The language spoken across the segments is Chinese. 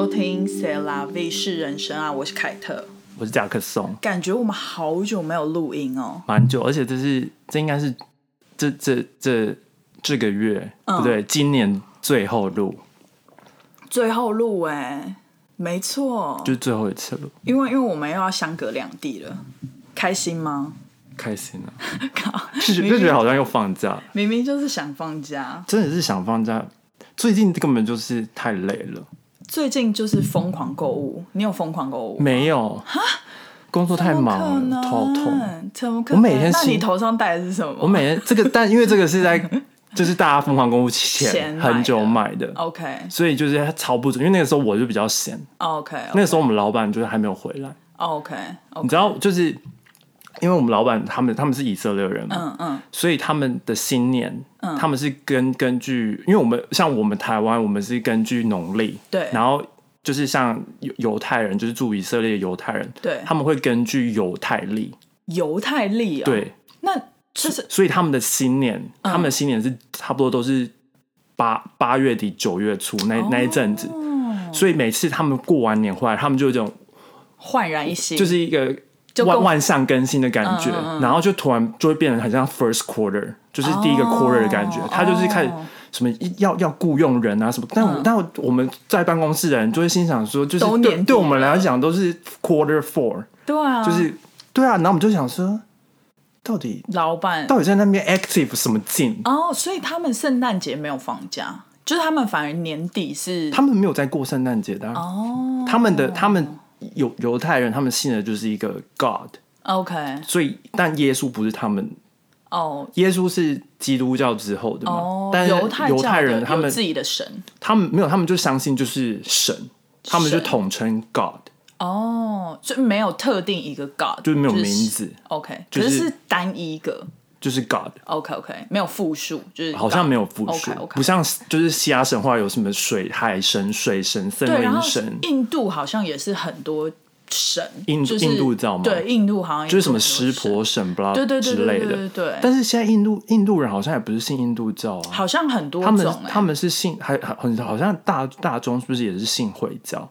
收听《C 拉 V 是人生》啊，我是凯特。我是贾克松，感觉我们好久没有录音哦，蛮久，而且这是这应该是这这这这个月、不对，今年最后录，最后录哎，没错，就是最后一次录，因为因为我们又要相隔两地了，开心吗？开心啊！靠，就觉得好像又放假，明明就是想放假，真的是想放假。最近根本就是太累了，最近就是疯狂购物，你有疯狂购物吗？没有工作太忙了，头好痛。怎么可我能？我每天那你头上戴的是什么？我每天这个，但因为这个是在 就是大家疯狂购物前前很久买的，OK 所以就是超不准。因为那个时候我就比较闲，OK 那个时候我们老板就是还没有回来。OK 你知道，就是因为我们老板他们他们是以色列人嘛，嗯嗯。所以他们的新年，他们是根根据，因为我们像我们台湾，我们是根据农历，对。然后就是像犹犹太人，就是住以色列的犹太人，对。他们会根据犹太历，犹太历啊，，对，那就是所以他们的新年，他们的新年是差不多都是八八月底九月初那那一阵子，嗯所以每次他们过完年回来，他们就有这种焕然一新，就是一个就万万象更新的感觉，嗯嗯嗯。然后就突然就会变得很像 first quarter，就是第一个 quarter 的感觉。哦。他就是开始什么要要雇佣人啊什么，但我、但我们在办公室的人就会心想说，就是对对我们来讲都是 quarter four，、对啊，就是对啊，然后我们就想说，到底老板。到底在那边 active 什么劲？哦，所以他们圣诞节没有放假，就是他们反而年底是他们没有在过圣诞节的啊、哦。他们的他们犹犹太人，他们信的就是一个 God，OK 所以但耶稣不是他们哦。耶稣是基督教之后的嘛，哦，但是犹太犹太人他们自己的神。他们没有，他们就相信就是神，他们就统称 God，哦，所以没有特定一个 God，就是没有名字，OK，就是可是是单一个就是 God，OK OK，没有复数，就是好像 God 没有复数不像就是希腊神话有什么水海神、水神、森林神，印度好像也是很多神，印就是印度教吗？对，印度好像就是什么湿婆神不啦对对对对之类的。对但是现在印度印度人好像也不是信印度教啊，好像很多他们他们是信还还很好像大大众是不是也是信回教？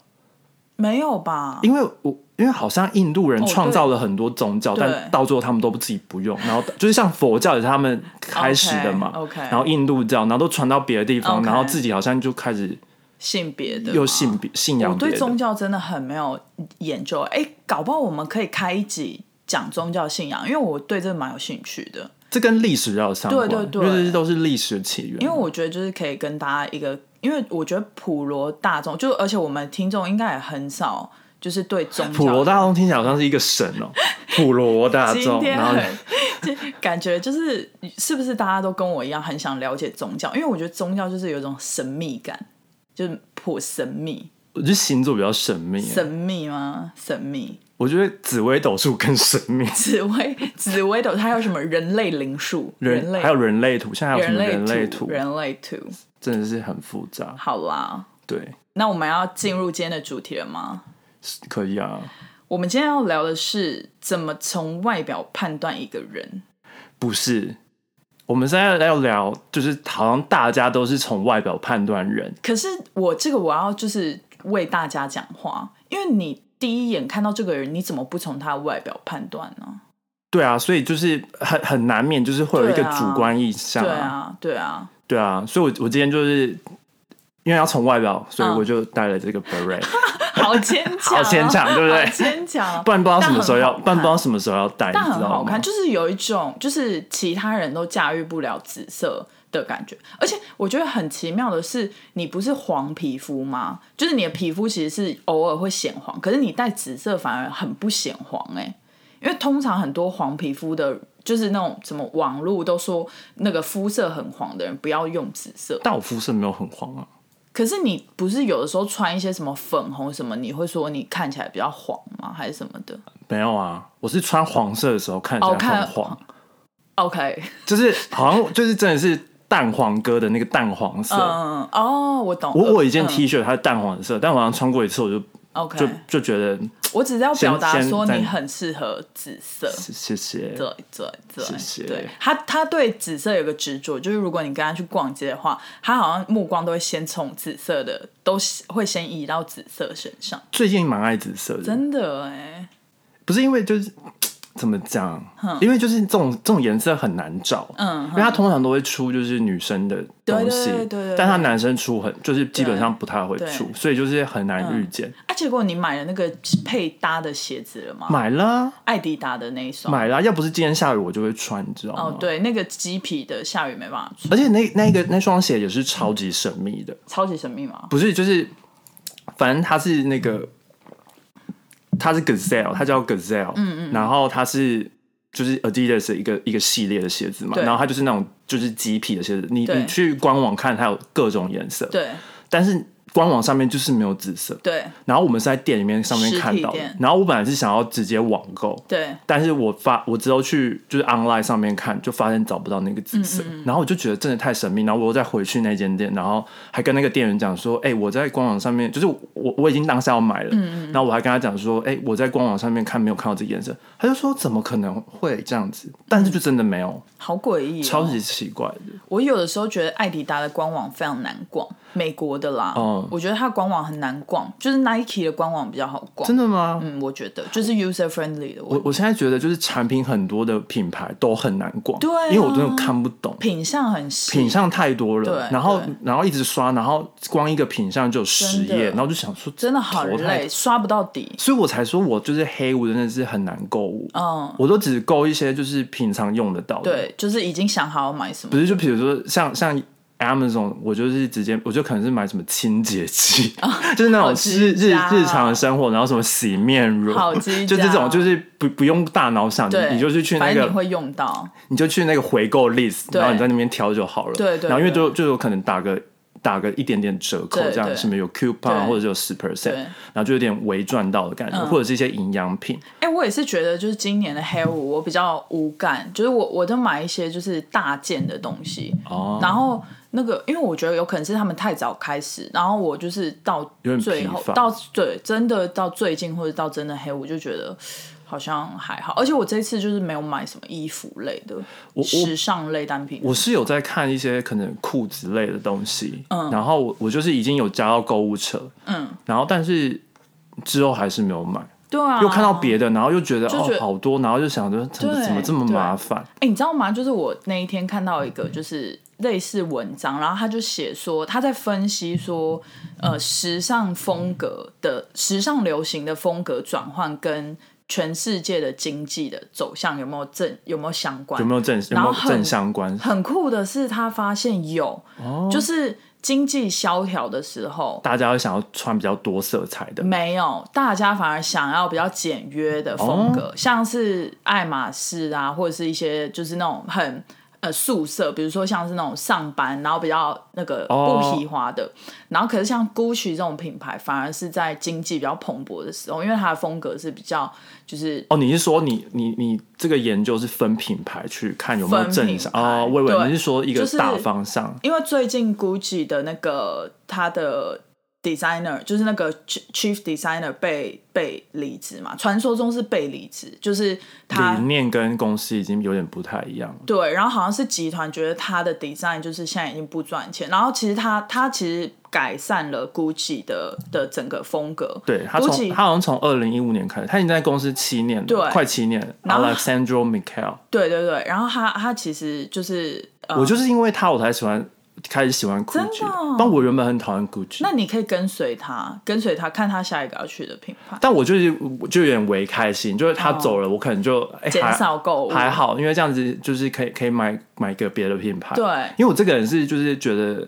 没有吧？因为我因为好像印度人哦创造了很多宗教，对但到最后他们都自己不用，然后 就是像佛教也是他们开始的嘛 OK，OK 然后印度教，然后都传到别的地方 OK 然后自己好像就开始性别的又吗信别信仰别的。对宗教真的很没有研究，哎，搞不好我们可以开一集讲宗教信仰，因为我对这个蛮有兴趣的。这跟历史要有相关，对对对因为这些都是历史起源。因为我觉得就是可以跟大家一个，因为我觉得普罗大众，就而且我们听众应该也很少，就是对宗教普罗大众听起来好像是一个神哦，普罗大今众，然后就感觉就是是不是大家都跟我一样很想了解宗教？因为我觉得宗教就是有一种神秘感，就是颇神秘，我觉得星座比较神秘。神秘吗？神秘。我觉得紫微斗数更神秘，紫微紫微斗，它有什么人类灵数、人类还有人类图，现在还有什么人类图、图，人类图。真的是很复杂。好啦，对，那我们要进入今天的主题了吗？可以啊。我们今天要聊的是怎么从外表判断一个人。不是，我们现在要聊，就是好像大家都是从外表判断人，可是我这个我要就是为大家讲话，因为你第一眼看到这个人，你怎么不从他的外表判断呢？对啊，所以就是很很难免，就是会有一个主观意向、对啊，对啊，对啊，所以我我今天就是因为要从外表，所以嗯。我就带了这个 beret，、好牵强 哦，好牵强对不对？好牵强，不然不知道什么时候要，但很好看不然不知道什么时候要戴，但你知道吗很好看，？就是有一种就是其他人都驾驭不了紫色的感觉，而且我觉得很奇妙的是，你不是黄皮肤吗？就是你的皮肤其实是偶尔会显黄，可是你戴紫色反而很不显黄哎、因为通常很多黄皮肤的，就是那种什么网络都说那个肤色很黄的人不要用紫色，但我肤色没有很黄啊，可是你不是有的时候穿一些什么粉红什么，你会说你看起来比较黄吗？还是什么的没有啊，我是穿黄色的时候看起来很黄，？OK，就是好像就是真的是蛋黄哥的那个淡黄色。嗯，哦，我懂。我我有一件嗯 T 恤，它是淡黄色，但我好像穿过一次我就 OK，就就觉得我只是要表达说你很适合紫色。谢谢。对对对，谢谢对他，他对紫色有个执着，就是如果你跟他去逛街的话，他好像目光都会先从紫色的，都会先移到紫色身上。最近蛮爱紫色的，真的哎，不是因为就是怎么讲，因为就是这种这种颜色很难找，嗯因为它通常都会出就是女生的东西，对对对但它男生出很就是基本上不太会出，所以就是很难遇见。啊，结果你买了那个配搭的鞋子了吗？买了啊艾迪达的那一双。买了啊，要不是今天下雨我就会穿，你知道吗？哦，对，那个鸡皮的下雨没办法穿，而且那那个那双鞋也是超级神秘的，超级神秘吗。不是就是反正它是那个它是 Gazelle，它叫 Gazelle，嗯嗯，然后它是。就是 Adidas 的一个一个系列的鞋子嘛，然后它就是那种就是麂皮的鞋子，你你去官网看它有各种颜色，对。但是官网上面就是没有紫色。对。然后我们是在店里面上面看到然后我本来是想要直接网购，对，但是我发我之后去就是 online 上面看，就发现找不到那个紫色，然后我就觉得真的太神秘，然后我又再回去那间店，然后还跟那个店员讲说，哎、我在官网上面，就是我我已经当下要买了，嗯。然后我还跟他讲说，哎、我在官网上面看没有看到这个颜色，他就说怎么可能会这样子，但是就真的没有，好诡异、哦，超级奇怪的，我有的时候觉得艾迪达的官网非常难逛，美国的啦，哦我觉得它的官网很难逛，就是 Nike 的官网比较好逛。真的吗？嗯，我觉得就是 user friendly 的，我我现在觉得就是产品很多的品牌都很难逛，对啊因为我真的看不懂。品相很细，品相太多了，对然后然后一直刷，然后光一个品相就有十页，然后就想说真的好累，刷不到底。所以我才说我就是黑我真的是很难购物，嗯，我都只购一些就是平常用得到的，，对，就是已经想好要买什么不。是就比如说像像 Amazon，我就是直接我就可能是买什么清洁剂，就是那种日日日常的生活，然后什么洗面乳，就家这种就是不不用大脑想，你就是去那个你会用到。你就去那个回购 list，然后你在那边挑就好了。对对然后因为对就就有可能打个打个一点点折扣，这样对。对什么有 coupon 或者是有十 percent，然后就有点微赚到的感觉，嗯。或者是一些营养品。哎、我也是觉得，就是今年的黑五我比较无感，就是我我都买一些就是大件的东西，哦，然后那个，因为我觉得有可能是他们太早开始，然后我就是到最后到对真的到最近或者到真的黑，我就觉得好像还好，而且我这次就是没有买什么衣服类的，我时尚类单品。我是有在看一些可能裤子类的东西，嗯，然后我我就是已经有加到购物车，嗯，然后但是之后还是没有买，对啊，又看到别的，然后又觉得哦好多，然后就想着怎么对怎么这么麻烦，哎、你知道吗？就是我那一天看到一个就是类似文章，然后他就写说他在分析说，呃，时尚风格的时尚流行的风格转换跟全世界的经济的走向有没有正有没有相关？有没有正有然后很没有正相关？很酷的是，他发现有，哦就是经济萧条的时候。大家会想要穿比较多色彩的，没有，大家反而想要比较简约的风格，像是爱马仕啊，或者是一些就是那种很呃宿舍，比如说像是那种上班，然后比较那个哦不皮滑的。然后可是像 GUCCI 这种品牌，反而是在经济比较蓬勃的时候，因为它的风格是比较就是哦，你是说你你你这个研究是分品牌去看有没有正向？品牌哦，我以为对你是说一个大方向。因为最近 GUCCI 的那个它的 designer 就是那个 ch- chief designer 被被离职嘛，传说中是被离职，就是他理念跟公司已经有点不太一样了。对，然后好像是集团觉得他的 design 就是现在已经不赚钱，然后其实他他其实改善了 GUCCI 的的整个风格，对他从他好像从二零一五年开始，他已经在公司七年了，对快七年了。然后 Alexandro Michael，对对对，然后他他其实就是呃，我就是因为他我才喜欢开始喜欢 Gucci，哦但我原本很讨厌 Gucci，那你可以跟随他，跟随他看他下一个要去的品牌，但我就是就有点微开心，就是他走了，我可能就哎减还少购物，还好，因为这样子就是可以可以买买个别的品牌。对。因为我这个人是就是觉得，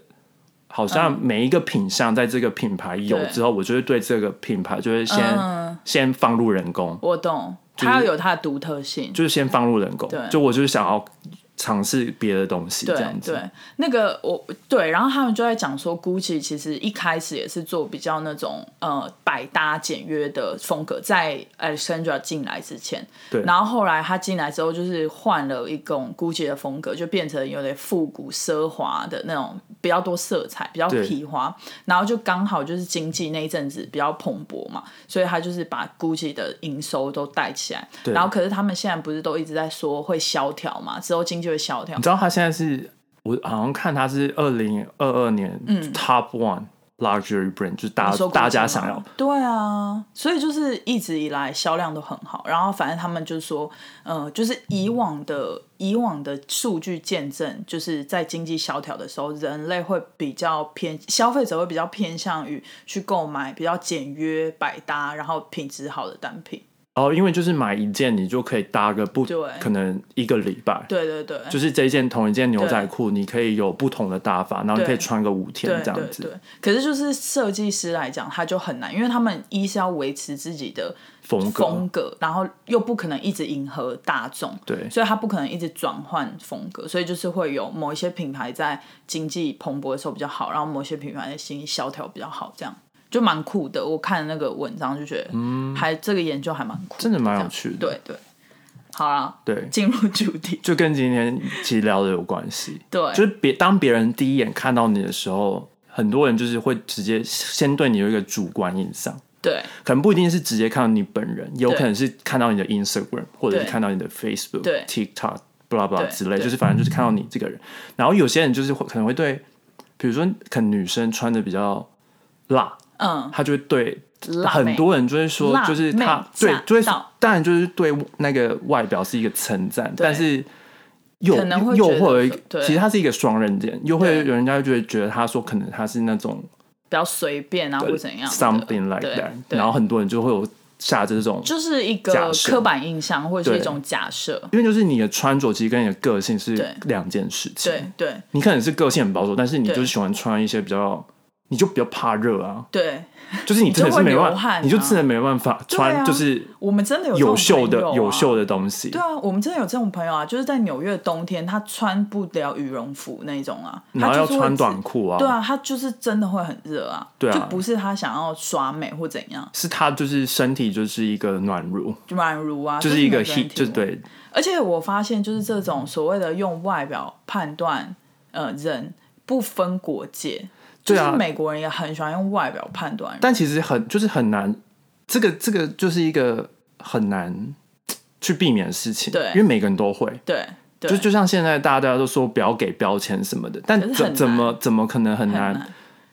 好像每一个品相在这个品牌有之后，我就会对这个品牌就会先、嗯。先放入人工，我懂，是他要有它的独特性，就是先放入人工。对。就我就是想要尝试别的东西这对样子。对，那个我对，然后他们就在讲说，GUCCI 其实一开始也是做比较那种呃百搭简约的风格，在 Alexandra 进来之前，对。然后后来他进来之后，就是换了一种 GUCCI 的风格，就变成有点复古奢华的那种，比较多色彩，比较对。皮花，然后就刚好就是经济那一阵子比较蓬勃嘛，所以他就是把 GUCCI 的营收都带起来，对。然后可是他们现在不是都一直在说会萧条嘛，之后经济会萧条你，知道他现在是我好像看他是二零二二年 Top One Luxury Brand，就是大大家想要。对啊，所以就是一直以来销量都很好，然后反正他们就说，呃，就是以往的以往的数据见证，就是在经济萧条的时候，人类会比较偏消费者会比较偏向于去购买比较简约、百搭，然后品质好的单品。哦，因为就是买一件你就可以搭个不对可能一个礼拜，对对对，就是这一件同一件牛仔裤，你可以有不同的搭法，然后你可以穿个五天对这样子。对对。可是就是设计师来讲，他就很难，因为他们一是要维持自己的风格风格，然后又不可能一直迎合大众，对所以他不可能一直转换风格，所以就是会有某一些品牌在经济蓬勃的时候比较好，然后某些品牌的经济萧条比较好，这样就蛮酷的。我看那个文章就觉得，嗯，还这个研究还蛮酷，真的蛮有趣的。对对。好啦，对，进入主题，就跟今天其实聊的有关系。对，就是别当别人第一眼看到你的时候，很多人就是会直接先对你有一个主观印象，对可能不一定是直接看到你本人，有可能是看到你的 Instagram 或者是看到你的 Facebook、对 TikTok、blah blah 之类，就是反正就是看到你这个人。然后有些人就是会可能会对，比如说可能女生穿的比较辣，嗯，他就会对很多人就会说，就是他对就会当然就是对那个外表是一个称赞，但是又可能会又会有一个，对。其实他是一个双刃剑，又会有人家就会觉得他说可能他是那种比较随便啊，或怎样 something like that，然后很多人就会有下这种，就是一个刻板印象或者是一种假设。因为就是你的穿着其实跟你的个性是两件事情，对对。你可能是个性很保守，但是你就是喜欢穿一些比较。你就比较怕热啊，对，就是你真的是没办法，你就真的没办法穿，啊就是我们真的有这种有袖的朋友啊。有袖的东西。对啊，我们真的有这种朋友啊，就是在纽约冬天，他穿不了羽绒服那一种啊，然后要他就穿短裤啊，对啊，他就是真的会很热啊，对啊。就不是他想要耍美或怎样，是他就是身体就是一个暖炉，软如啊，就是一个 heat，体。就是对。而且我发现，就是这种所谓的用外表判断呃人，不分国界，就对啊是美国人也很喜欢用外表判断人。但其实很就是很难，这个这个就是一个很难去避免的事情，对因为每个人都会。对对，就就像现在大家都说不要给标签什么的，但怎怎么怎么可能很难。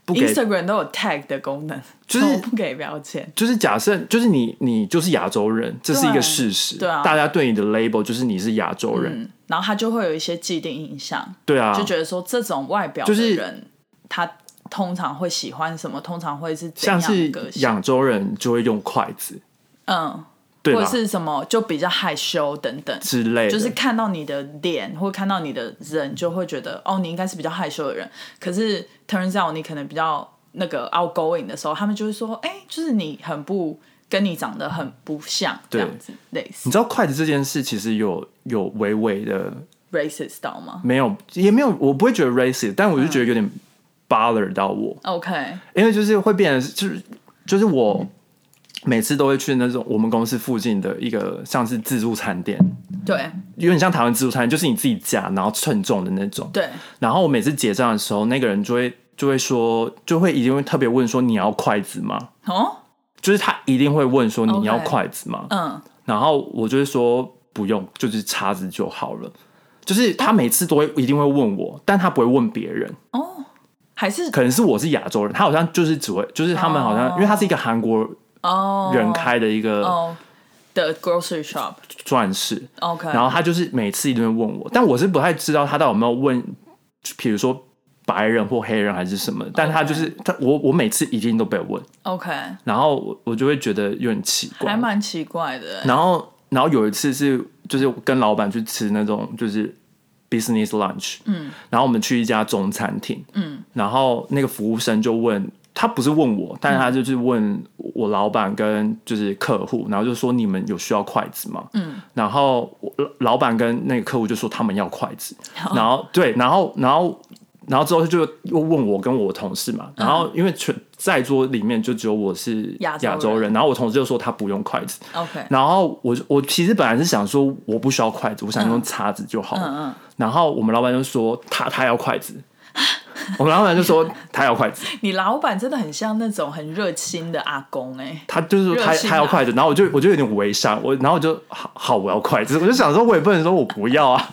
不给？Instagram 都有 tag 的功能，就是怎么不给标签。就是假设就是你你就是亚洲人，这是一个事实。对啊大家对你的 label 就是你是亚洲人，嗯，然后他就会有一些既定印象，对啊，就觉得说这种外表就是的人，他通常会喜欢什么，通常会是怎样像是的个性，亚洲人就会用筷子，嗯，对者？是什么就比较害羞等等。之类的，就是看到你的脸或看到你的人，就会觉得哦，你应该是比较害羞的人。可是 turns out 你可能比较那个 outgoing 的时候，他们就会说，哎、就是你很不跟你长得很不像这对样子，类似你知道筷子这件事其实有有微微的 racist 到吗没有，也没有，我不会觉得 racist，但我就觉得有点 bother 到我，？OK，因为就是会变成就是就是我每次都会去那种我们公司附近的一个像是自助餐店，对有点像台湾自助餐，就是你自己夹然后称重的那种。对然后我每次结账的时候，那个人就会就会说，就会一定会特别问说你要筷子吗？哦，就是他一定会问说你要筷子吗嗯，然后我就会说不用，就是叉子就好了。就是他每次都会一定会问我，但他不会问别人。哦，还是可能是我是亚洲人，他好像就是只会，就是他们好像，哦因为他是一个韩国哦人开的一个哦。的 grocery shop。钻石，OK，然后他就是每次一定会问我，但我是不太知道他到底有没有问，比如说白人或黑人还是什么，但他就是他我我每次一定都被问，OK，然后我我就会觉得有点奇怪。还，蛮奇怪的。然后然后有一次是就是跟老板去吃那种就是 business lunch，嗯，然后我们去一家中餐厅，嗯，然后那个服务生就问。他不是问我，但是他就是问我老板跟就是客户，然后就说你们有需要筷子吗？嗯，然后老老板跟那个客户就说他们要筷子，然后对，然后然后然后之后就又问我跟我同事嘛，然后因为全在桌里面就只有我是亚洲人。然后我同事就说他不用筷子，OK，然后我我其实本来是想说我不需要筷子，我想用叉子就好了。嗯嗯。然后我们老板就说他他要筷子，我们老板就说他要筷子，你老板真的很像那种很热心的阿公哎、他就是说他啊他要筷子，然后我就我就有点微伤，我然后我就好好我要筷子，我就想说我也不能说我不要啊，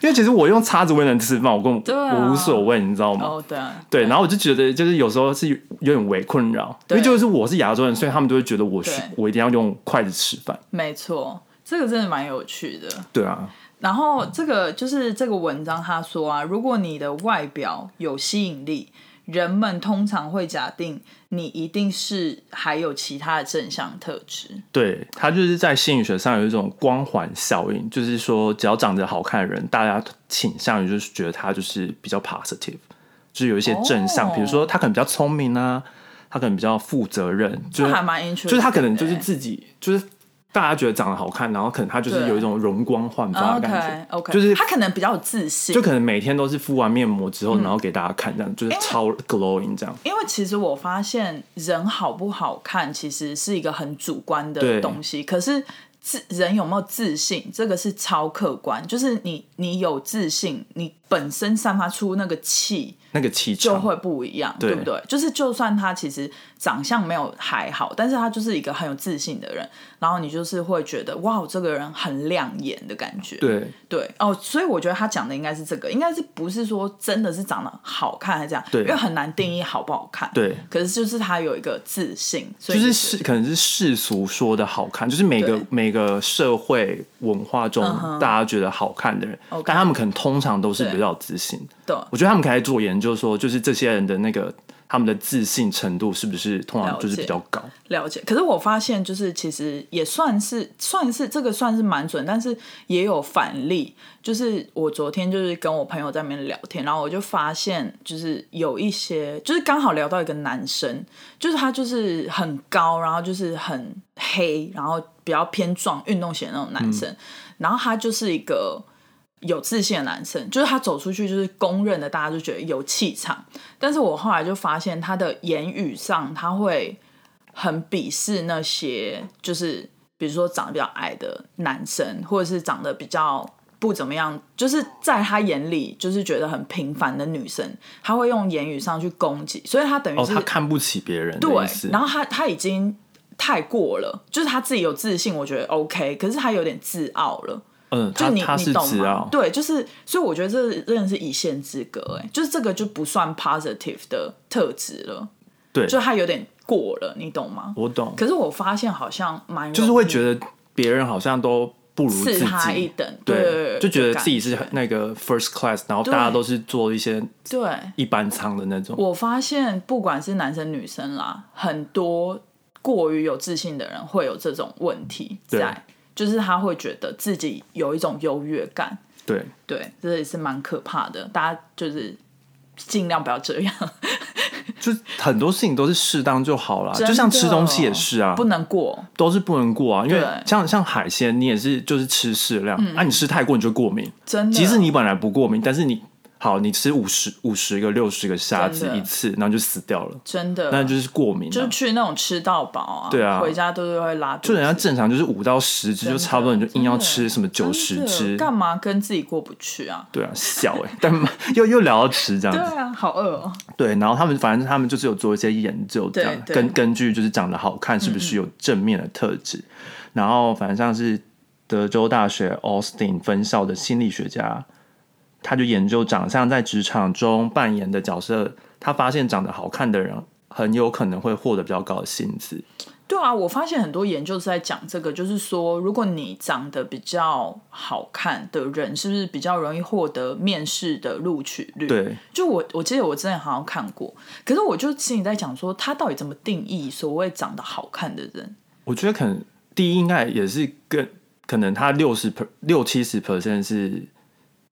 因为其实我用叉子我也能吃饭，我跟我、对啊。我无所谓，你知道吗？哦，对啊，对，然后我就觉得就是有时候是有有点微困扰，因对。为就是我是亚洲人，所以他们都会觉得我需我一定要用筷子吃饭。没错，这个真的蛮有趣的。对啊，然后这个就是这个文章他说啊，如果你的外表有吸引力，人们通常会假定你一定是还有其他的正向特质。对，他就是在心理学上有一种光环效应，就是说只要长得好看的人，大家倾向于就是觉得他就是比较 positive，就是有一些正向，哦比如说他可能比较聪明啊，他可能比较负责任，就是这还蛮 interesting，就是他可能就是的自己就是大家觉得长得好看，然后可能他就是有一种容光焕发的感觉 OK 就是他可能比较有自信，就可能每天都是敷完面膜嗯之后，然后给大家看，这样就是超 glowing 这样。因为其实我发现人好不好看其实是一个很主观的对。东西，可是自人有没有自信，这个是超客观，就是你你有自信，你本身散发出那个气那个气场，就会不一样，对对不对？就是就算他其实长相没有还好，但是他就是一个很有自信的人，然后你就是会觉得哇，这个人很亮眼的感觉，对对哦，所以我觉得他讲的应该是这个，应该是不是说真的是长得好看还是这样？对因为很难定义好不好看。对。可是就是他有一个自信，所以就是世可能是世俗说的好看，就是每个每个社会文化中大家觉得好看的人但他们可能通常都是比较有自信。对我觉得他们可以做研究说，就是这些人的那个他们的自信程度是不是通常就是比较高？了解。可是我发现，就是其实也算是算是这个算是蛮准，但是也有反例。就是我昨天就是跟我朋友在那边聊天，然后我就发现，就是有一些，就是刚好聊到一个男生，就是他就是很高，然后就是很黑，然后比较偏壮、运动型的那种男生，然后他就是一个。有自信的男生，就是他走出去就是公认的，大家就觉得有气场。但是我后来就发现，他的言语上他会很鄙视那些，就是比如说长得比较矮的男生，或者是长得比较不怎么样，就是在他眼里就是觉得很平凡的女生，他会用言语上去攻击，所以他等于哦，是、他看不起别人对，，然后他他已经太过了，就是他自己有自信，我觉得 OK，可是他有点自傲了。嗯，就你他他是你懂傲？，对，就是，所以我觉得这真的是一线之隔，哎，就是这个就不算 positive 的特质了，对，就他有点过了，你懂吗？我懂，可是我发现好像蛮就是会觉得得别人好像都不如自己他一己。等，对，就觉得自己是那个 first class，然后大家都是做一些对。一般舱的那种。我发现不管是男生女生啦，很多过于有自信的人会有这种问题对在，就是他会觉得自己有一种优越感，对，对，这也是蛮可怕的。大家就是尽量不要这样，就很多事情都是适当就好啦，就像吃东西也是啊，不能过。都是不能过啊，因为像像海鲜，你也是就是吃适量，啊，你吃太过你就过敏。真的，即使你本来不过敏，但是你好，你吃五十五十个、六十个虾子一次，然后就死掉了，真的，那就是过敏、就。去那种吃到饱啊，对啊。回家都是会拉肚子，就人家正常就是五到十只，就差不多，你就硬要吃什么九真十的只，干嘛跟自己过不去啊？对啊，小哎、但又又聊到吃这样子，对啊，好饿哦。对，然后他们反正他们就是有做一些研究，这样根根据就是长得好看是不是有正面的特质，然后反正像是德州大学 Austin 分校的心理学家，他就研究长相在职场中扮演的角色，他发现长得好看的人很有可能会获得比较高的薪资。对啊，我发现很多研究是在讲这个，就是说，如果你长得比较好看的人，是不是比较容易获得面试的录取率？，对，就我我记得我之前好像看过，可是我就心里在讲说，他到底怎么定义所谓长得好看的人？我觉得可能第一应该也是跟可能他六十 per 六七十 percent 是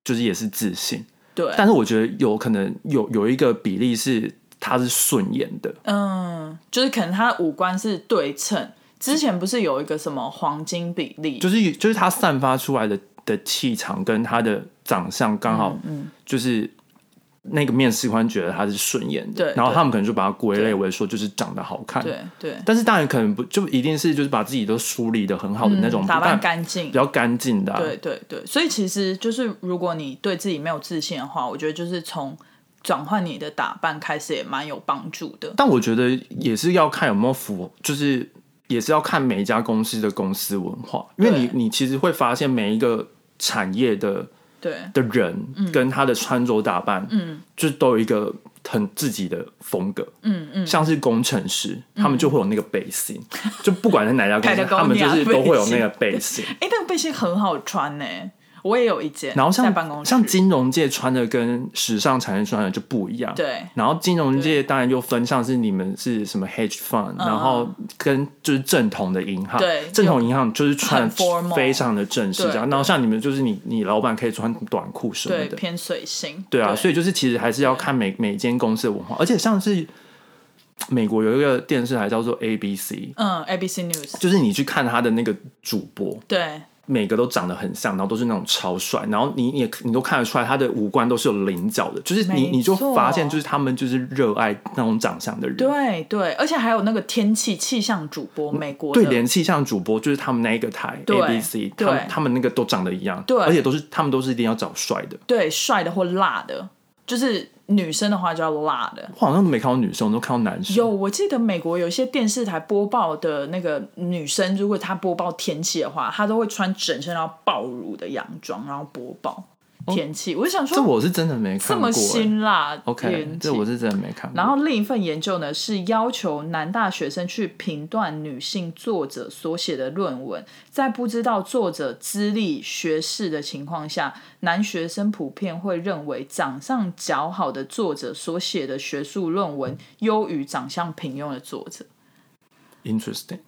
就是也是自信，对，但是我觉得有可能有有一个比例是他是顺眼的，嗯，就是可能他的五官是对称。之前不是有一个什么黄金比例？就是就是他散发出来的的气场跟他的长相刚好，嗯就是那个面试官觉得他是顺眼的，然后他们可能就把它归类为说就是长得好看，对对，但是当然可能不就一定是就是把自己都梳理的很好的那种，嗯打扮但干净。比。较干净的啊、对对对，所以其实就是如果你对自己没有自信的话，我觉得就是从转换你的打扮开始也蛮有帮助的。但我觉得也是要看有没有符，就是也是要看每一家公司的公司文化，因为你你其实会发现每一个产业的对。的人跟他的穿着打扮，嗯，就都有一个很自己的风格，嗯嗯，像是工程师，他们就会有那个背心，就不管是哪家公司，他们就是都会有那个背心。哎，那个背心很好穿呢、我也有一件，然后像在办公室，像金融界穿的跟时尚产业穿的就不一样，对。然后金融界当然又分，像是你们是什么 hedge fund，、然后跟就是正统的银行，嗯对正统银行就是穿非常的正式这样。然后像你们就是你你老板可以穿短裤什么的，偏随性，对啊，所以以就是其实还是要看每每间公司的文化，而且像是美国有一个电视台叫做 ABC，嗯，ABC News 就是你去看他的那个主播，对每个都长得很像，然后都是那种超帅，然后你你也你都看得出来他的五官都是有棱角的，就是你你就错发现就是他们就是热爱那种长相的人。对对，而且还有那个天气气象主播，美国对，的连气象主播就是他们那一个台对 ABC，他他们那个都长得一样，对而且都是他们都是一定要找帅的。对帅的或辣的，就是女生的话就要辣的。我好像都没看到女生，我都看到男生。有，我记得美国有一些电视台播报的那个女生，如果她播报天气的话，她都会穿整身然后暴乳的洋装，然后播报天气。我就想说，这我是真的没看过、这么。辛辣 OK，这我是真的没看过。然后另一份研究呢，是要求男大学生去评断女性作者所写的论文，在不知道作者资历、学士的情况下，男学生普遍会认为长相较好的作者所写的学术论文优于长相平庸的作者。interesting，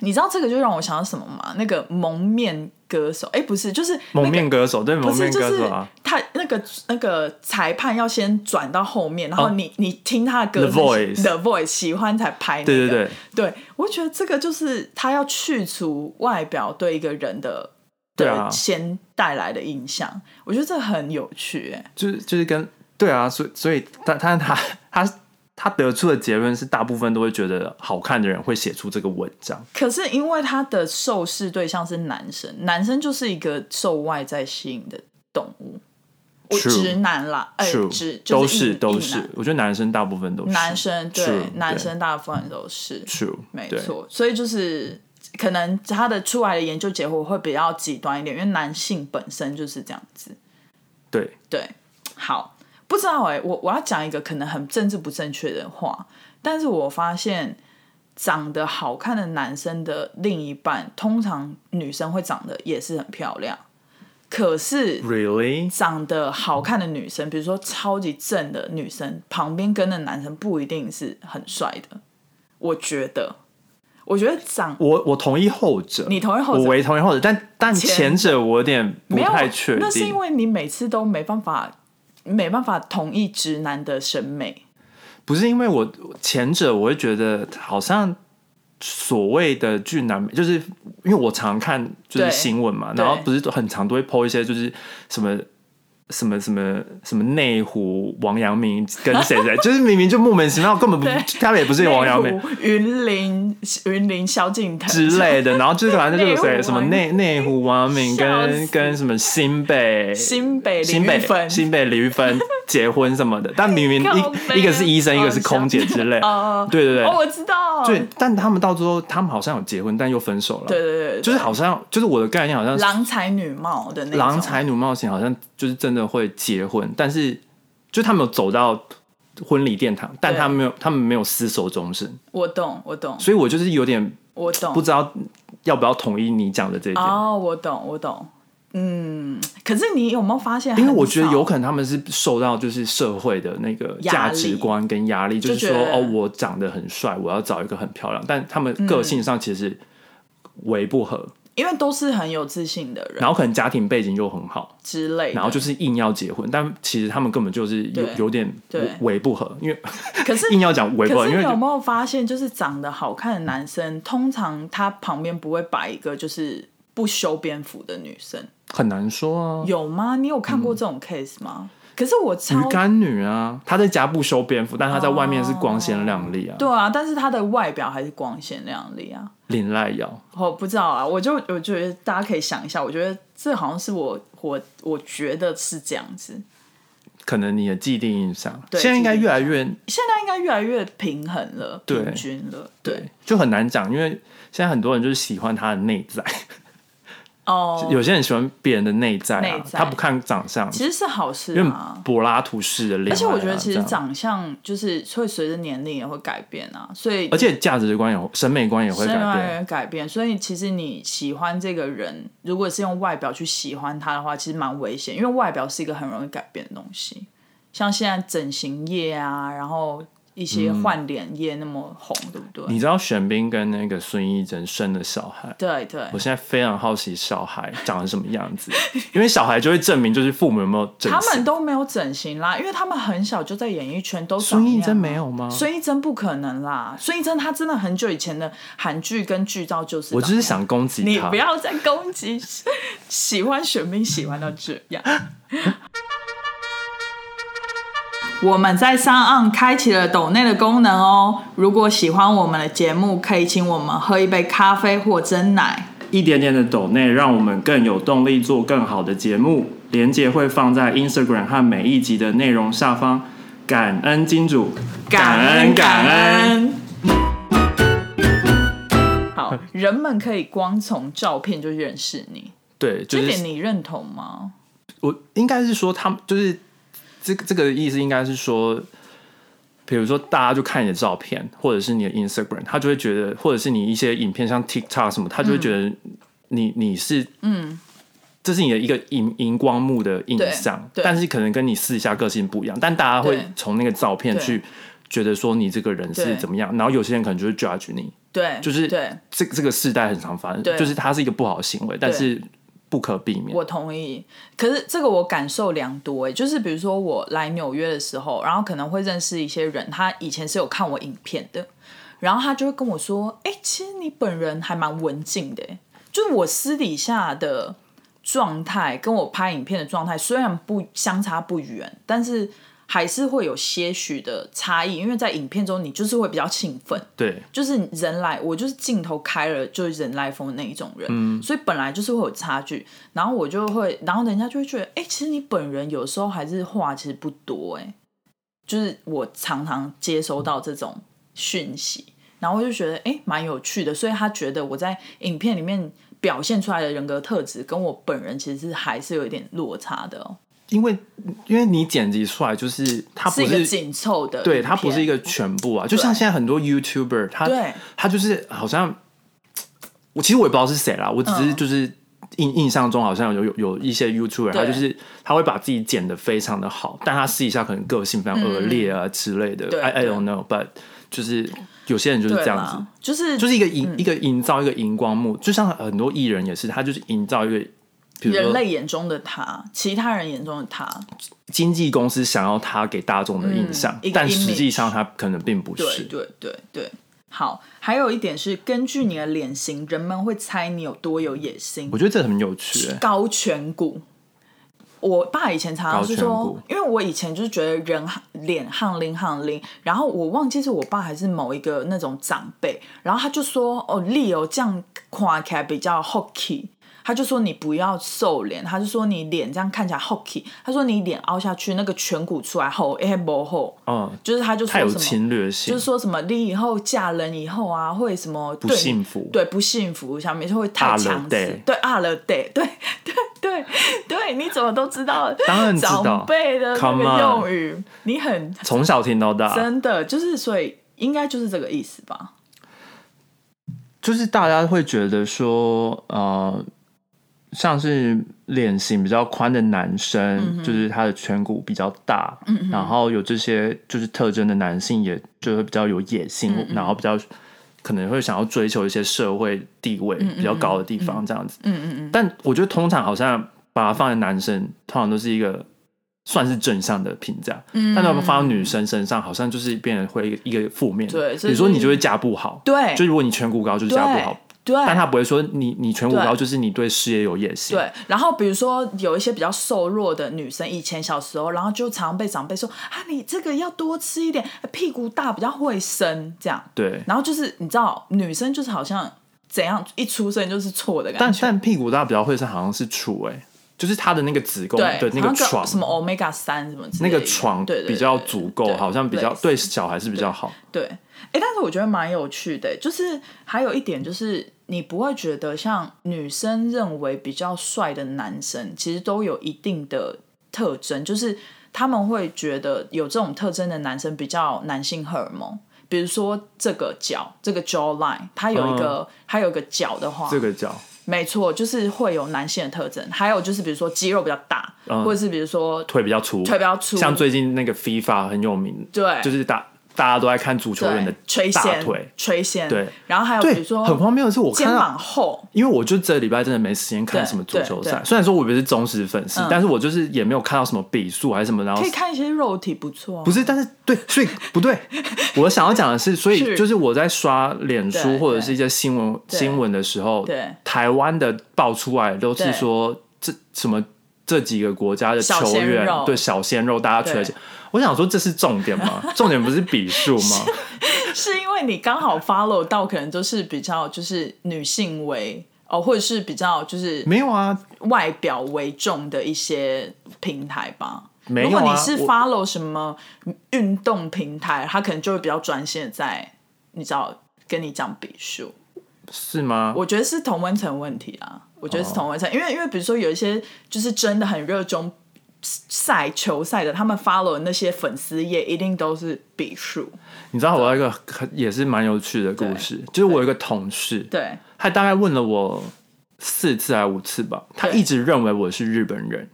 你知道这个就让我想到什么吗？那个蒙面歌手，哎，不是，就是、那个、蒙面歌手对蒙面就是歌手啊。他那个那个裁判要先转到后面，然后你、你听他的歌哦 The Voice The Voice 喜欢才拍、那个。对对对，对我觉得这个就是他要去除外表对一个人的对先带来的印象，我觉得这很有趣。哎，就是就是跟对啊，所以所以他他他他他得出的结论是，大部分都会觉得好看的人会写出这个文章。可是因为他的受试对象是男生，男生就是一个受外在吸引的动物。我直男啦，哎、True，直都就是是都是，我觉得男生大部分都是。男生对 True，男生大部分都是。True，没错，所以就是可能他的出来的研究结果会比较极端一点，因为男性本身就是这样子。对，对，好，不知道哎、我我要讲一个可能很政治不正确的话，但是我发现长得好看的男生的另一半，通常女生会长得也是很漂亮，可是 really 长得好看的女生，比如说超级正的女生，旁边跟的男生不一定是很帅的。我觉得，我觉得长我我同意后者，你同意后者？我为同意后者，但但前前者我有点不没太确定。那是因为你每次都没办法，没办法同意直男的审美。不是因为我前者，我会觉得好像所谓的俊男美，就是因为我常看就是新闻嘛，然后不是都很常都会 po 一些就是什么。什么什么什么内湖王阳明 跟谁谁，就是明明就莫名其妙，根本不对他们也不是王阳明、云林、云林萧敬腾之类的，然后就是反正就是谁什么内内湖王阳明跟跟什么新北新北新北新北李玉芬 结婚什么的，但明明一一个是医生，一个是哦空姐之类，哦对对对哦，我知道，对，但他们到最后，他们好像有结婚，但又分手了。对对对对就是好像，就是我的概念好像是郎才女貌的那种郎才女貌型，好像就是真的会结婚，但是就他们有走到婚礼殿堂，但他们没有，他们没有厮守终身，我懂，我懂，所以我就是有点我懂，不知道要不要同意你讲的这一点，哦，我懂，我懂。嗯，可是你有没有发现？因为我觉得有可能他们是受到就是社会的那个价值观跟压力，就是说哦，我长得很帅，我要找一个很漂亮，但他们个性上其实为不合，因为都是很有自信的人然后可能家庭背景又很好。之类，然后就是硬要结婚，但其实他们根本就是有对有点对为不合，因为可是 硬要讲违不合，因为你有没有发现，就是长得好看的男生，通常他旁边不会摆一个就是不修边幅的女生，很难说啊。有吗？你有看过这种 case 吗？可是我超鱼干女啊，她在家不修边幅，但她在外面是光鲜亮丽啊。对啊，但是她的外表还是光鲜亮丽啊。林濑瑶，我不知道啊，我就我觉得大家可以想一下，我觉得这好像是我我我觉得是这样子。可能你的既定印象，对现在应该越来越现在应该越来越平衡了，平均了，对，就很难讲，因为现在很多人就是喜欢他的内在，哦，有些人喜欢别人的内在啊，在他不看长相，其实是好事因为啊。柏拉图式的恋爱啊、而且我觉得其实长相就是会随着年龄也会改变啊，所以而且价值观也会审美观也会改身外变。人改变，所以其实你喜欢这个人，如果是用外表去喜欢他的话，其实蛮危险，因为外表是一个很容易改变的东西。像现在整形业啊，然后一些换脸业那么红，对不对？你知道玄彬跟那个孙艺珍生的小孩，对对我现在非常好奇小孩长成什么样子，因为小孩就会证明就是父母有没有整他们。都没有整形啦，因为他们很小就在演艺圈都长孙艺珍没有吗？孙艺珍不可能啦，孙艺珍她真的很久以前的韩剧跟剧照就是我就是想攻击你不。要再攻击喜欢玄彬喜欢到这样。我们在上岸开启了抖内的功能哦。如果喜欢我们的节目，可以请我们喝一杯咖啡或蒸奶。一点点的抖内，让我们更有动力做更好的节目。连接会放在 Instagram 和每一集的内容下方。感恩金主，感恩感恩。好，人们可以光从照片就认识你，对，就这点你认同吗？我应该是说，他们就是这个这个意思，应该是说，比如说大家就看你的照片，或者是你的 Instagram，他就会觉得，或者是你一些影片，像 TikTok 什么，他就会觉得你、你是嗯，这是你的一个荧荧光幕的印象，但是可能跟你私底下个性不一样，但大家会对从那个照片去觉得说你这个人是怎么样，然后有些人可能就会 judge 你，对，就是对，这这个世代很常发生，对。就是它是一个不好的行为，但是不可避免。我同意，可是这个我感受良多哎，就是比如说我来纽约的时候，然后可能会认识一些人，他以前是有看我影片的，然后他就会跟我说：“哎、其实你本人还蛮文静的欸，就是我私底下的状态跟我拍影片的状态虽然不相差不远，但是还是会有些许的差异，因为在影片中你就是会比较兴奋，对，就是人来，我就是镜头开了就是人来疯的那一种人，嗯所以本来就是会有差距。然后我就会，然后人家就会觉得，哎、其实你本人有时候还是话其实不多、哎，就是我常常接收到这种讯息，然后我就觉得，哎、蛮有趣的。所以他觉得我在影片里面表现出来的人格特质，跟我本人其实是还是有一点落差的哦，因为因为你剪辑出来就是它不是是一个紧凑的，对，它不是一个全部啊，就像现在很多 YouTuber，他他就是好像我其实我也不知道是谁啦，我只是嗯。就是印印象中好像有有有一些 YouTuber，他就是他会把自己剪的非常的好，但他私底下可能个性非常恶劣啊之类的对，I I don't know，but 就是有些人就是这样子。，就是就是一个营、一个营造一个荧光幕，就像很多艺人也是，他就是营造一个，人说类眼中的他，其他人眼中的他，经纪公司想要他给大众的印象，嗯但实际上他可能并不对是。对对对。好，还有一点是，根据你的脸型，人们会猜你有多有野心我。觉得这很有趣、欸，高颧骨，我爸以前常常是说，因为我以前就是觉得人脸汗淋汗淋，然后我忘记是我爸还是某一个那种长辈，然后他就说哦，，Leo 这样看起来比较 hockey。他就说你不要瘦脸，他就说你脸这样看起来 hockey，他说你脸凹下去，那个颧骨出来后，哎不厚，嗯，就是他就太有说什么，侵略性，就是说什么你以后嫁人以后啊，会什么不幸福对不幸福，下面就会太强势得，对啊了对，对对对对，你怎么都知道？当然知道长辈的那个用语，你很从小听到大，真的就是，所以应该就是这个意思吧？就是大家会觉得说，呃，像是脸型比较宽的男生，就是他的颧骨比较大，然后有这些就是特征的男性，也就会比较有野心，然后比较可能会想要追求一些社会地位比较高的地方，这样子。嗯嗯嗯，但我觉得通常好像把它放在男生，通常都是一个算是正向的评价，嗯。但如果放到女生身上，好像就是变成会一个负面。对这比如说你就会嫁不好，对。就如果你颧骨高，就是嫁不好，对。但他不会说你你颧骨对。高就是你对事业有野心。对，然后比如说有一些比较瘦弱的女生，以前小时候，然后就常被长辈说啊，你这个要多吃一点，屁股大比较会生这样。对。然后就是你知道，女生就是好像怎样一出生就是错的感觉。但但屁股大比较会生好像是处哎、就是他的那个子宫对对那个床。什么 omega 三什么之那类的。个床比较足够，好像比较对小孩是比较好。对，哎、但是我觉得蛮有趣的，就是还有一点就是，你不会觉得像女生认为比较帅的男生，其实都有一定的特征，就是他们会觉得有这种特征的男生比较男性荷尔蒙。比如说这个角，这个 jaw line，它有一个，它有一个角的话，这个角没错，就是会有男性的特征。还有就是比如说肌肉比较大，或者是比如说腿比较粗，腿比较粗，像最近那个 FIFA 很有名，对，就是大大家都在看足球员的垂大腿，垂涎，对，然后还有比如说，很荒谬的是我看肩到膀后，因为我就这礼拜真的没时间看什么足球赛虽然说我不是忠实粉丝，嗯。但是我就是也没有看到什么比数还是什么，然后可以看一些肉体不错。啊，不是，但是对，所以不对。我想要讲的是，所以就是我在刷脸书或者是一些新闻新闻的时候，对。台湾的爆出来都是说这什么这几个国家的球员对小鲜肉，大家吹对起。我想说这是重点吗？重点不是比数吗？是因为你刚好 follow 到，可能都是比较就是女性为哦，或者是比较就是没有啊，外表为重的一些平台吧。没有啊如果你是 follow 什么运动平台，他可能就会比较专心在你知道跟你讲比数。是吗？我觉得是同温层问题啦，我觉得是同温层，因为因为比如说有一些就是真的很热衷赛球赛的，他们 follow 的那些粉丝也一定都是比数，你知道我有一个很也是蛮有趣的故事，就是我有一个同事，对，他大概问了我四次还五次吧，他一直认为我是日本人。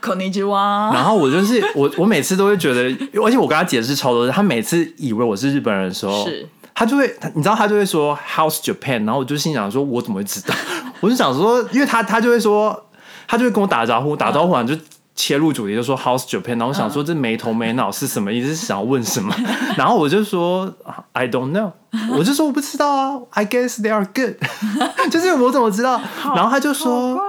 可尼基哇，然后我就是我，我每次都会觉得，而且我跟他解释超多次，他每次以为我是日本人的时候，是他就会，你知道，他就会说 How's Japan，然后我就心想说，我怎么会知道？我就想说，因为他他就会说，他就会跟我打招呼，打招呼完就切入主题，就说 How's Japan，然后我想说这没头没脑是什么意思？是想要问什么？然后我就说 I don't know，我就说我不知道啊，I guess they are good，就是我怎么知道？然后他就说。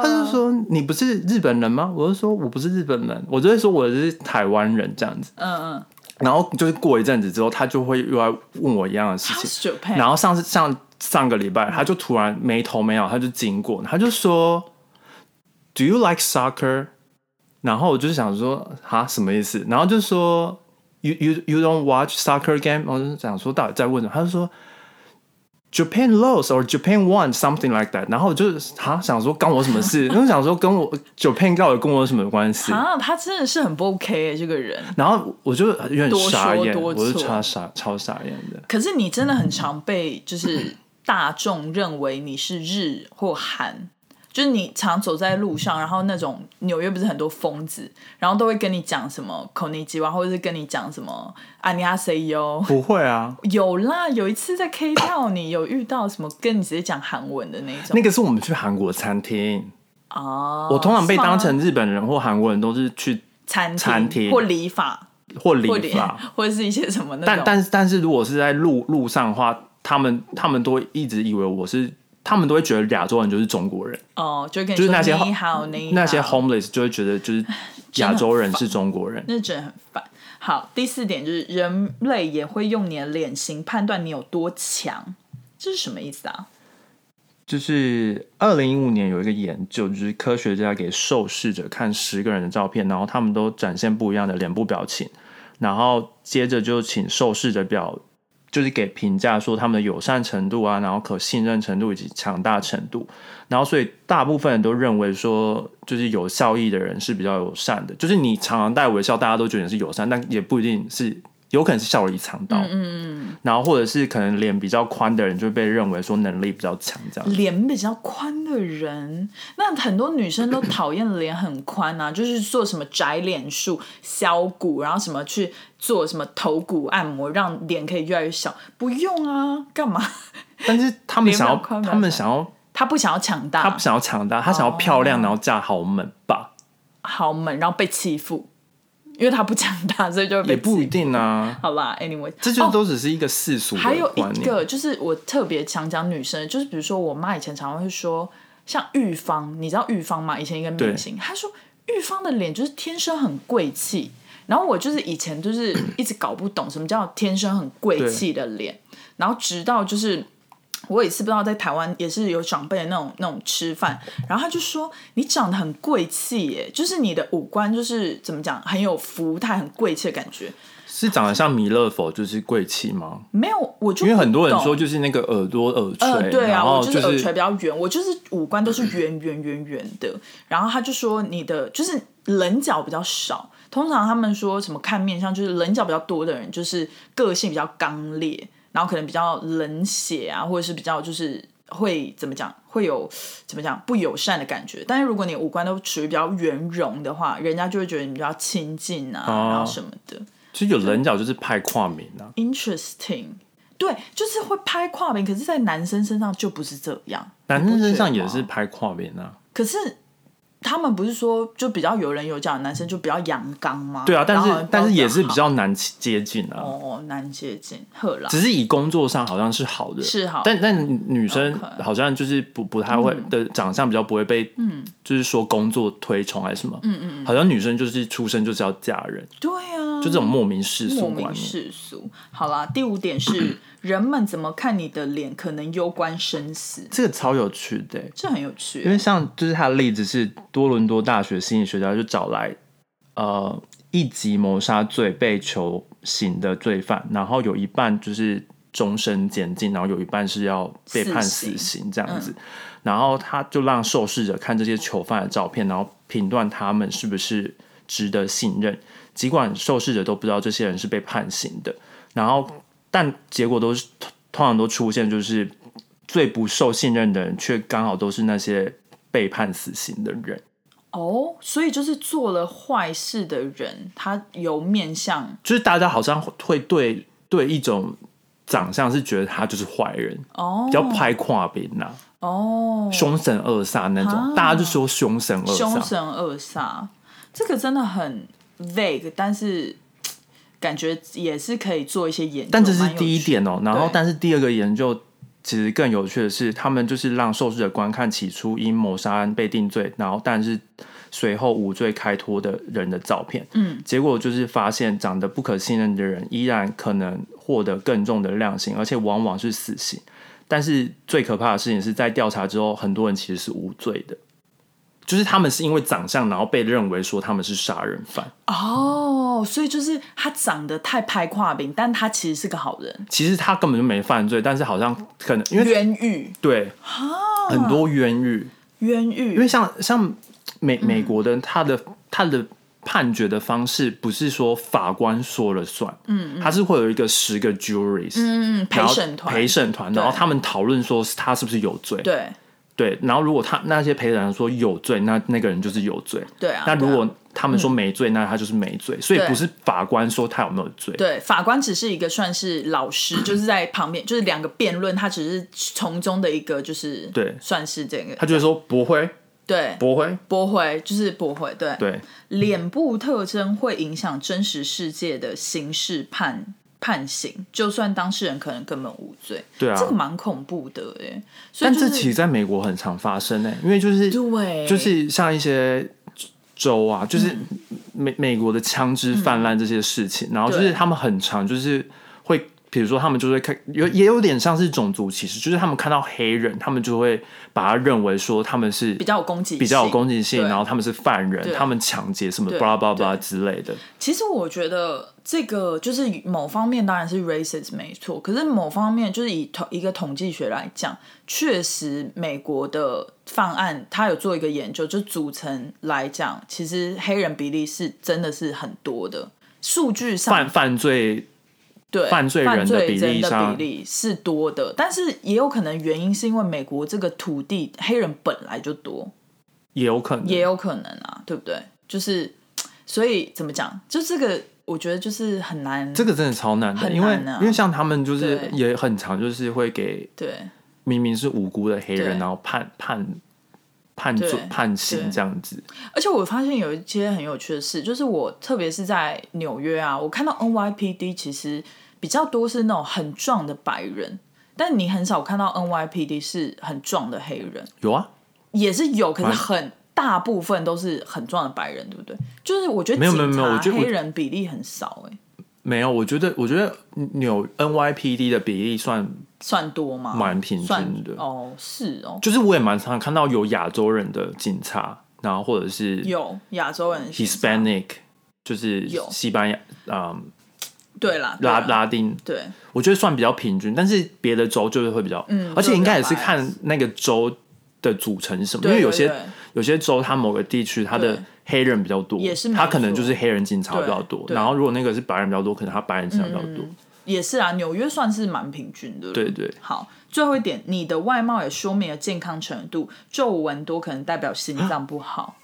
他就说你不是日本人吗？我就说我不是日本人，我就会说我是台湾人这样子。嗯嗯然后就是过一阵子之后，他就会又来问我一样的事情。然后上次上上个礼拜，他就突然没头没脑，他就经过，他就说，Do you like soccer？然后我就想说，哈，什么意思？然后就说，You you you don't watch soccer game？我就想说，到底在问什么？他就说。Japan lost or Japan won something like that，然后我就哈想说关我什么事？因为想说跟我 Japan 到底跟我有什么关系？啊，他真的是很不 OK 耶这个人。然后我就有点傻眼，多我就超傻超傻眼的。可是你真的很常被就是大众认为你是日或韩，就是你常走在路上，然后那种纽约不是很多疯子，然后都会跟你讲什么口尼基哇，或者是跟你讲什么安尼亚 say 哟。不会啊，有啦，有一次在 K 跳，你有遇到什么跟你直接讲韩文的那种。那个是我们去韩国餐厅，哦？我通常被当成日本人或韩国人都是去餐厅餐厅。或理发或或理理发，或者是一些什么那种，但但是但是如果是在路路上的话，他们他们都一直以为我是，他们都会觉得亚洲人就是中国人，哦，就就是那些你好，你好那些 homeless 就会觉得就是 亚洲人是中国人。那真的很烦。好，第四点就是人类也会用你的脸型判断你有多强，这是什么意思啊？就是二零一五年有一个研究，就是科学家给受试者看十个人的照片，然后他们都展现不一样的脸部表情，然后接着就请受试者表，就是给评价说他们的友善程度啊，然后可信任程度以及强大程度，然后所以大部分人都认为说，就是有效益的人是比较友善的，就是你常常带微笑，大家都觉得你是友善，但也不一定是。有可能是笑里藏刀，嗯嗯然后或者是可能脸比较宽的人就被认为说能力比较强，这样。脸比较宽的人，那很多女生都讨厌脸很宽啊，就是做什么窄脸术、削骨，然后什么去做什么头骨按摩，让脸可以越来越小。不用啊，干嘛？但是他们想要他们想要，他不想要强大，他不想要强大，他想要漂亮，然后嫁豪门吧？豪门，然后被欺负。因为他不长大，所以就也不一定啊，好吧，anyway，这就哦都只是一个世俗的还有。一个就是我特别想讲女生，就是比如说我妈以前常常会说，像玉芳，你知道玉芳吗？以前一个明星，她说玉芳的脸就是天生很贵气。然后我就是以前就是一直搞不懂什么叫天生很贵气的脸，然后直到就是我有一次不知道在台湾也是有长辈的那种那种吃饭，然后他就说你长得很贵气耶，就是你的五官就是怎么讲很有福态、很贵气的感觉。是长得像弥勒佛，就是贵气吗？没有，我就因为很多人说就是那个耳朵耳垂，呃，对啊，我就是耳垂比较圆，我就是五官都是圆圆圆圆的。然后他就说你的就是棱角比较少，通常他们说什么看面相，就是棱角比较多的人，就是个性比较刚烈，然后可能比较冷血啊，或者是比较就是会怎么讲，会有怎么讲不友善的感觉。但是如果你五官都属于比较圆融的话，人家就会觉得你比较亲近啊，哦然后什么的。其实有棱角就是拍跨名啊。Interesting，对，就是会拍跨名，可是，在男生身上就不是这样。男生身上也是拍跨名啊。可是他们不是说就比较有人有讲，男生就比较阳刚吗？对啊，但是但是也是比好。较难接近啊。哦难接近，赫啦。只是以工作上好像是好的，是好。但但女生好像就是不不太会的长相比较不会被，嗯，就是说工作推崇还是什么，嗯嗯。好像女生就是出生就是要嫁人，对啊，就这种莫名世俗莫名观念。世俗。好啦，第五点是人们怎么看你的脸，可能攸关生死，这个超有趣的欸，这很有趣。因为像就是他的例子是多伦多大学心理学家就找来呃一级谋杀罪被囚刑的罪犯，然后有一半就是终身监禁，然后有一半是要被判死刑死刑这样子。然后他就让受试者看这些囚犯的照片，然后评断他们是不是值得信任。尽管受试者都不知道这些人是被判刑的，然后但结果都是通通常都出现就是最不受信任的人，却刚好都是那些被判死刑的人。哦，所以就是做了坏事的人，他有面相就是大家好像会对对一种长相是觉得他就是坏人，哦比较拍跨边呐、哦，凶神恶煞那种，啊大家就说凶神恶煞。凶神恶煞，这个真的很 vague，但是感觉也是可以做一些研究。但这是第一点哦、然后但是第二个研究其实更有趣的是，他们就是让受试者观看起初因谋杀案被定罪，然后但是随后无罪开脱的人的照片，嗯，结果就是发现长得不可信任的人依然可能获得更重的量刑，而且往往是死刑。但是最可怕的事情是在调查之后，很多人其实是无罪的，就是他们是因为长相，然后被认为说他们是杀人犯。哦，所以就是他长得太拍胯饼，但他其实是个好人，其实他根本就没犯罪，但是好像可能因为冤狱，对很多冤狱，冤狱，因为像像美美国的他的他的判决的方式不是说法官说了算，嗯，他是会有一个十个 juries，嗯，陪然后审团，陪审团，然后他们讨论说他是不是有罪，对对，然后如果他那些陪审团说有罪，那那个人就是有罪，对啊，那如果他们说没罪，那他就是没罪，所以不是法官说他有没有罪，对，法官只是一个算是老师，就是在旁边，就是两个辩论，他只是从中的一个，就是对算是这个，他就是说不会，对，驳回，驳回就是驳回，对，对，脸部特征会影响真实世界的刑事判判刑，就算当事人可能根本无罪，对啊。这个蛮恐怖的哎，但就是这其实在美国很常发生哎、因为就是对，就是像一些州啊，就是美美国的枪支泛滥这些事情，然后就是他们很常就是会，比如说他们就会看有也有点像是种族歧视，就是他们看到黑人，他们就会把他认为说他们是比较有攻击性，比较有攻击性，然后他们是犯人，他们抢劫什么对。巴拉巴拉巴拉之类的。其实我觉得这个就是某方面当然是 racist 没错，可是某方面就是以统一个统计学来讲，确实美国的犯案，他有做一个研究，就组成来讲，其实黑人比例是真的是很多的，数据上犯犯罪对犯罪人的比例上比例是多的，但是也有可能原因是因为美国这个土地黑人本来就多，也有可能，也有可能啊，对不对？就是所以怎么讲，就这个我觉得就是很难，这个真的超难的，很因为因为像他们就是也很常就是会给对明明是无辜的黑人，然后判判判罪判刑对。这样子。而且我发现有一些很有趣的事，就是我特别是在纽约啊，我看到 NYPD 其实比较多是那种很壮的白人，但你很少看到 NYPD 是很壮的黑人，有啊，也是有，可是很大部分都是很壮的白人，对不对？就是我觉得没有没有没有我觉得黑人比例很少、哎，没有，我觉得我觉得纽 NYPD 的比例算，算多吗？蛮平均算的。哦，是哦，就是我也蛮常看到有亚洲人的警察，然后或者是有亚洲人 Hispanic，就是有。西班牙嗯对啦，拉拉丁，对。我觉得算比较平均，但是别的州就是会比较，嗯而且应该也是看那个州的组成是什么，因为有些有些州它某个地区它的黑人比较多，也是没它可能就是黑人警察比较多，然后如果那个是白人比较多，可能他白人警察比较多，也是啊，纽约算是蛮平均的。对对。好，最后一点，你的外貌也说明了健康程度，皱纹多可能代表心脏不好。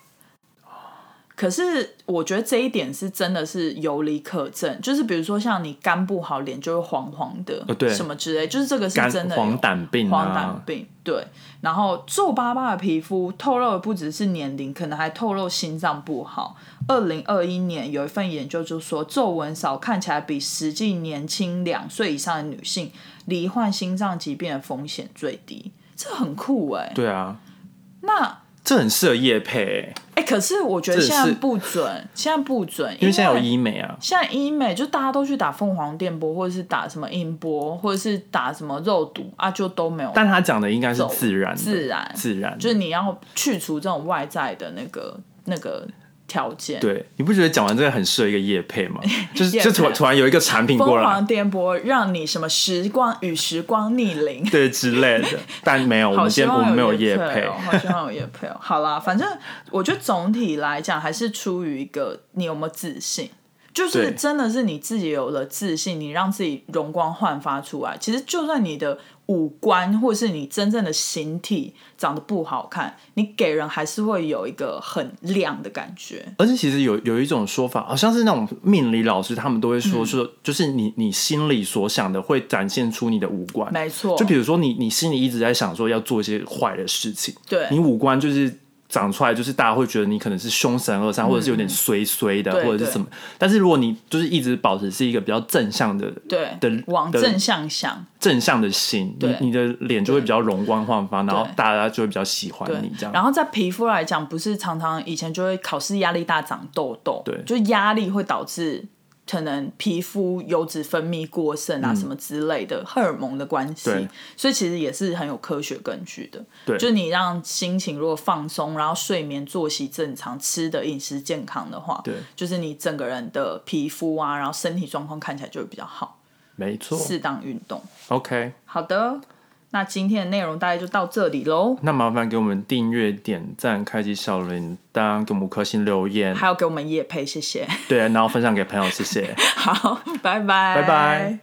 可是我觉得这一点是真的是有理可证，就是比如说像你肝不好，脸就会黄黄的，什么之类，就是这个是真的有黄疸病黄疸啊，病，对。然后皱巴巴的皮肤透露的不只是年龄，可能还透露心脏不好。二零二一年有一份研究就说，皱纹少看起来比实际年轻两岁以上的女性罹患心脏疾病的风险最低，这很酷哎、对啊，那这很适合夜配、欸，哎、可是我觉得现在不准，现在不准，因为现在有医美啊，现在医美就大家都去打凤凰电波，或者是打什么音波，或者是打什么肉毒啊，就都没有但他讲的应该是自然，自然自然，就是你要去除这种外在的那个那个条件。对，你不觉得讲完这个很适合一个夜配吗？就是业就突然突然有一个产品过来疯狂，电波让你什么时光与时光逆龄，对之类的，但没有，我好们今天希望我们没有夜夜配哦，，好希望有夜配哦。好啦，反正我觉得总体来讲还是出于一个你有没有自信。就是真的是你自己有了自信，你让自己容光焕发出来。其实就算你的五官或是你真正的形体长得不好看，你给人还是会有一个很亮的感觉。而且其实有有一种说法，好像是那种命理老师他们都会嗯说，说就是你你心里所想的会展现出你的五官，没错，就比如说你你心里一直在想说要做一些坏的事情，对你五官就是长出来，就是大家会觉得你可能是凶神恶煞，或者是有点衰衰的，或者是什么。但是如果你就是一直保持是一个比较正向的对的的往正向想。正向的心，你对你的脸就会比较容光焕发，然后大家就会比较喜欢你这样。然后在皮肤来讲，不是常常以前就会考试压力大长痘痘，对就压力会导致可能皮肤油脂分泌过剩啊，什么之类的荷尔蒙的关系。所以其实也是很有科学根据的。对。就你让心情如果放松，然后睡眠作息正常，吃的饮食健康的话，对。就是你整个人的皮肤啊，然后身体状况看起来就会比较好。没错。适当运动。，OK，好的，那今天的内容大概就到这里喽。那麻烦给我们订阅、点赞、开启小铃铛，给我们五颗星留言，还有给我们夜配，谢谢。对，然后分享给朋友，谢谢。好，拜拜，拜拜。